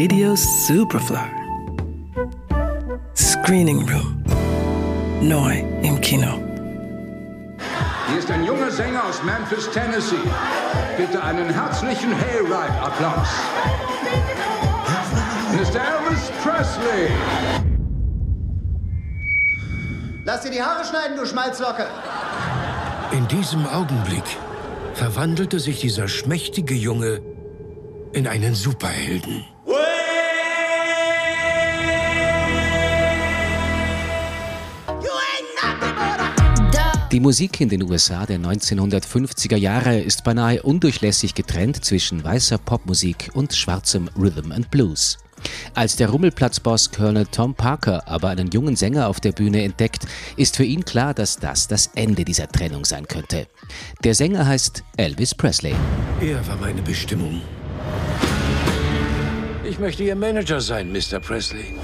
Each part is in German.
Radio Superfly. Screening Room. Neu im Kino. Hier ist ein junger Sänger aus Memphis, Tennessee. Bitte einen herzlichen Hayride-Applaus. Mr. Elvis Presley. Lass dir die Haare schneiden, du Schmalzlocke. In diesem Augenblick verwandelte sich dieser schmächtige Junge in einen Superhelden. Die Musik in den USA der 1950er Jahre ist beinahe undurchlässig getrennt zwischen weißer Popmusik und schwarzem Rhythm and Blues. Als der Rummelplatzboss Colonel Tom Parker aber einen jungen Sänger auf der Bühne entdeckt, ist für ihn klar, dass das das Ende dieser Trennung sein könnte. Der Sänger heißt Elvis Presley. Er war meine Bestimmung. Ich möchte Ihr Manager sein, Mr. Presley.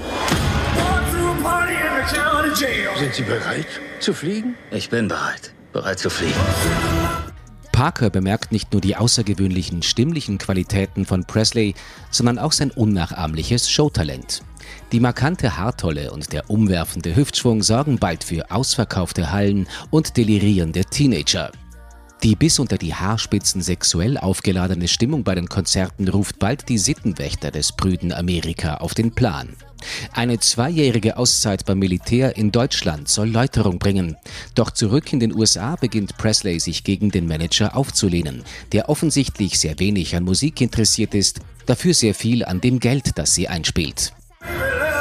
Sind Sie bereit zu fliegen? Ich bin bereit. Bereit zu fliegen. Parker bemerkt nicht nur die außergewöhnlichen stimmlichen Qualitäten von Presley, sondern auch sein unnachahmliches Showtalent. Die markante Haartolle und der umwerfende Hüftschwung sorgen bald für ausverkaufte Hallen und delirierende Teenager. Die bis unter die Haarspitzen sexuell aufgeladene Stimmung bei den Konzerten ruft bald die Sittenwächter des prüden Amerika auf den Plan. Eine zweijährige Auszeit beim Militär in Deutschland soll Läuterung bringen. Doch zurück in den USA beginnt Presley sich gegen den Manager aufzulehnen, der offensichtlich sehr wenig an Musik interessiert ist, dafür sehr viel an dem Geld, das sie einspielt.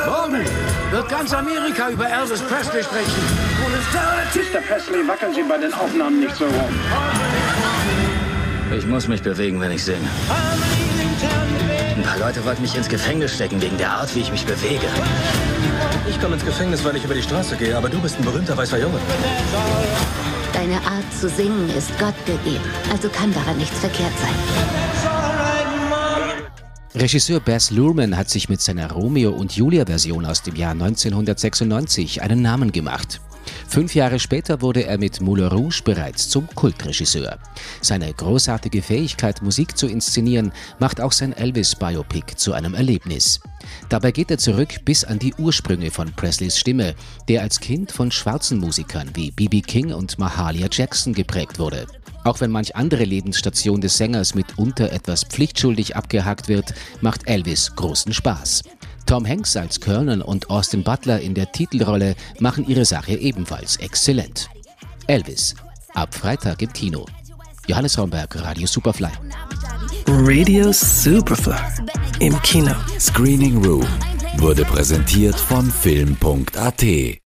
Morgen wird ganz Amerika über Elvis Presley sprechen. Mr. Presley, wackeln Sie bei den Aufnahmen nicht so rum. Ich muss mich bewegen, wenn ich singe. Ein paar Leute wollten mich ins Gefängnis stecken wegen der Art, wie ich mich bewege. Ich komme ins Gefängnis, weil ich über die Straße gehe, aber du bist ein berühmter weißer Junge. Deine Art zu singen ist Gott gegeben, also kann daran nichts verkehrt sein. Regisseur Baz Luhrmann hat sich mit seiner Romeo und Julia Version aus dem Jahr 1996 einen Namen gemacht. Fünf Jahre später wurde er mit Moulin Rouge bereits zum Kultregisseur. Seine großartige Fähigkeit, Musik zu inszenieren, macht auch sein Elvis-Biopic zu einem Erlebnis. Dabei geht er zurück bis an die Ursprünge von Presleys Stimme, der als Kind von schwarzen Musikern wie B.B. King und Mahalia Jackson geprägt wurde. Auch wenn manch andere Lebensstation des Sängers mitunter etwas pflichtschuldig abgehakt wird, macht Elvis großen Spaß. Tom Hanks als Colonel und Austin Butler in der Titelrolle machen ihre Sache ebenfalls exzellent. Elvis, ab Freitag im Kino. Johannes Raumberg, Radio Superfly. Radio Superfly. Im Kino. Screening Room wurde präsentiert von Film.at.